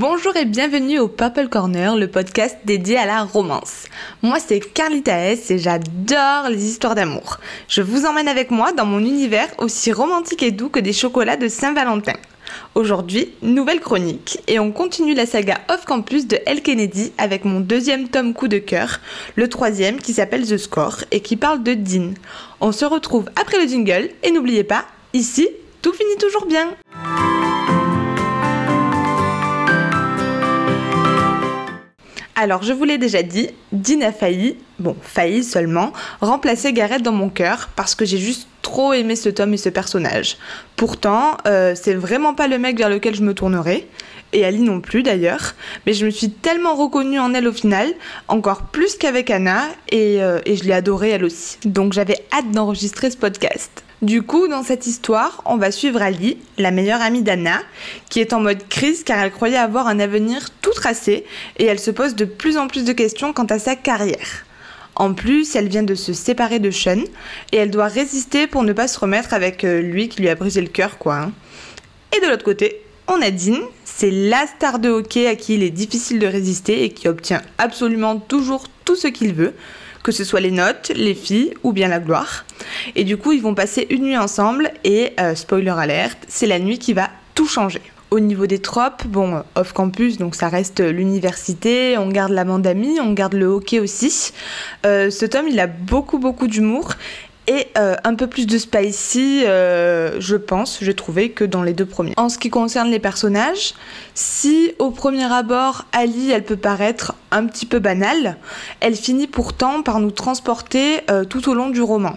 Bonjour et bienvenue au Purple Corner, le podcast dédié à la romance. Moi c'est Carlita S et j'adore les histoires d'amour. Je vous emmène avec moi dans mon univers aussi romantique et doux que des chocolats de Saint-Valentin. Aujourd'hui, nouvelle chronique et on continue la saga Off Campus de El Kennedy avec mon deuxième tome coup de cœur, le troisième qui s'appelle The Score et qui parle de Dean. On se retrouve après le jingle et n'oubliez pas, ici, tout finit toujours bien. Alors, je vous l'ai déjà dit, Dean a failli, bon, failli seulement, remplacer Gareth dans mon cœur parce que j'ai juste trop aimé ce tome et ce personnage. Pourtant, euh, c'est vraiment pas le mec vers lequel je me tournerai, et Ali non plus d'ailleurs, mais je me suis tellement reconnue en elle au final, encore plus qu'avec Anna, et, euh, et je l'ai adorée elle aussi. Donc j'avais hâte d'enregistrer ce podcast. Du coup, dans cette histoire, on va suivre Ali, la meilleure amie d'Anna, qui est en mode crise car elle croyait avoir un avenir tracé et elle se pose de plus en plus de questions quant à sa carrière. En plus, elle vient de se séparer de Sean et elle doit résister pour ne pas se remettre avec euh, lui qui lui a brisé le cœur, quoi. hein. Et de l'autre côté, on a Dean, c'est la star de hockey à qui il est difficile de résister et qui obtient absolument toujours tout ce qu'il veut, que ce soit les notes, les filles ou bien la gloire. Et du coup, ils vont passer une nuit ensemble et, euh, spoiler alerte, c'est la nuit qui va tout changer. Au niveau des tropes, bon, off campus, donc ça reste l'université, on garde la bande d'amis, on garde le hockey aussi. Euh, ce tome, il a beaucoup, beaucoup d'humour et euh, un peu plus de spicy, euh, je pense, j'ai trouvé, que dans les deux premiers. En ce qui concerne les personnages, si au premier abord, Ali, elle peut paraître un petit peu banale, elle finit pourtant par nous transporter tout au long du roman.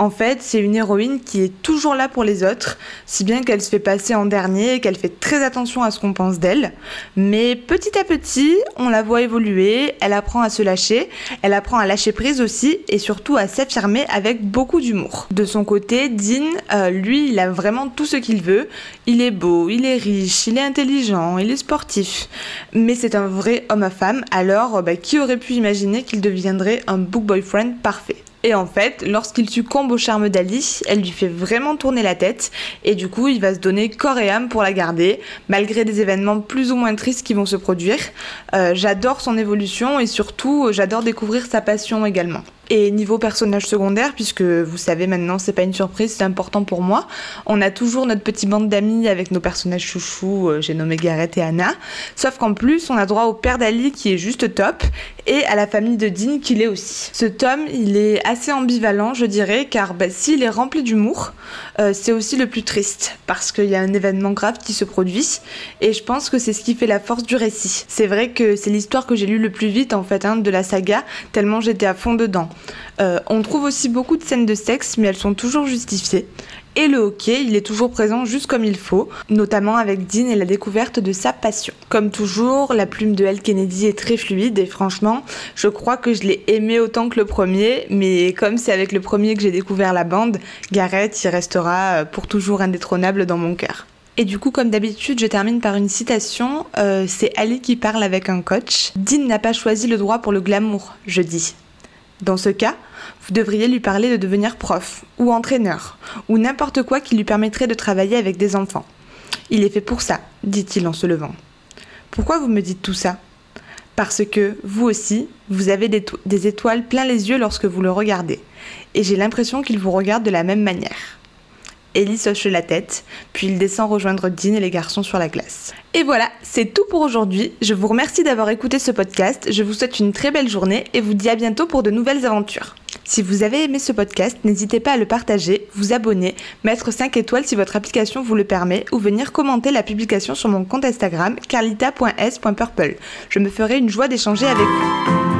En fait, c'est une héroïne qui est toujours là pour les autres, si bien qu'elle se fait passer en dernier et qu'elle fait très attention à ce qu'on pense d'elle. Mais petit à petit, on la voit évoluer, elle apprend à se lâcher, elle apprend à lâcher prise aussi et surtout à s'affirmer avec beaucoup d'humour. De son côté, Dean, euh, lui, il a vraiment tout ce qu'il veut. Il est beau, il est riche, il est intelligent, il est sportif. Mais c'est un vrai homme à femme, alors euh, bah, qui aurait pu imaginer qu'il deviendrait un book boyfriend parfait? Et en fait, lorsqu'il succombe au charme d'Ali, elle lui fait vraiment tourner la tête et du coup, il va se donner corps et âme pour la garder, malgré des événements plus ou moins tristes qui vont se produire. Euh, j'adore son évolution et surtout, j'adore découvrir sa passion également. Et niveau personnage secondaire, puisque vous savez maintenant, c'est pas une surprise, c'est important pour moi, on a toujours notre petite bande d'amis avec nos personnages chouchous, euh, j'ai nommé Gareth et Anna. Sauf qu'en plus, on a droit au père d'Ali qui est juste top et à la famille de Dean qui l'est aussi. Ce tome, il est assez ambivalent, je dirais, car bah, s'il est rempli d'humour, euh, c'est aussi le plus triste parce qu'il y a un événement grave qui se produit et je pense que c'est ce qui fait la force du récit. C'est vrai que c'est l'histoire que j'ai lue le plus vite en fait hein, de la saga, tellement j'étais à fond dedans. Euh, on trouve aussi beaucoup de scènes de sexe, mais elles sont toujours justifiées. Et le hockey, il est toujours présent juste comme il faut, notamment avec Dean et la découverte de sa passion. Comme toujours, la plume de El Kennedy est très fluide et franchement, je crois que je l'ai aimé autant que le premier, mais comme c'est avec le premier que j'ai découvert la bande, Gareth, il restera euh, pour toujours indétrônable dans mon cœur. Et du coup, comme d'habitude, je termine par une citation. Euh, c'est Ali qui parle avec un coach. Dean n'a pas choisi le droit pour le glamour, je dis. Dans ce cas, vous devriez lui parler de devenir prof, ou entraîneur, ou n'importe quoi qui lui permettrait de travailler avec des enfants. Il est fait pour ça, dit-il en se levant. Pourquoi vous me dites tout ça? Parce que, vous aussi, vous avez des, étoiles plein les yeux lorsque vous le regardez, et j'ai l'impression qu'il vous regarde de la même manière. Ellie hoche la tête, puis il descend rejoindre Dean et les garçons sur la glace. Et voilà, c'est tout pour aujourd'hui. Je vous remercie d'avoir écouté ce podcast, je vous souhaite une très belle journée et vous dis à bientôt pour de nouvelles aventures. Si vous avez aimé ce podcast, n'hésitez pas à le partager, vous abonner, mettre 5 étoiles si votre application vous le permet ou venir commenter la publication sur mon compte Instagram carlita.s.purple. Je me ferai une joie d'échanger avec vous.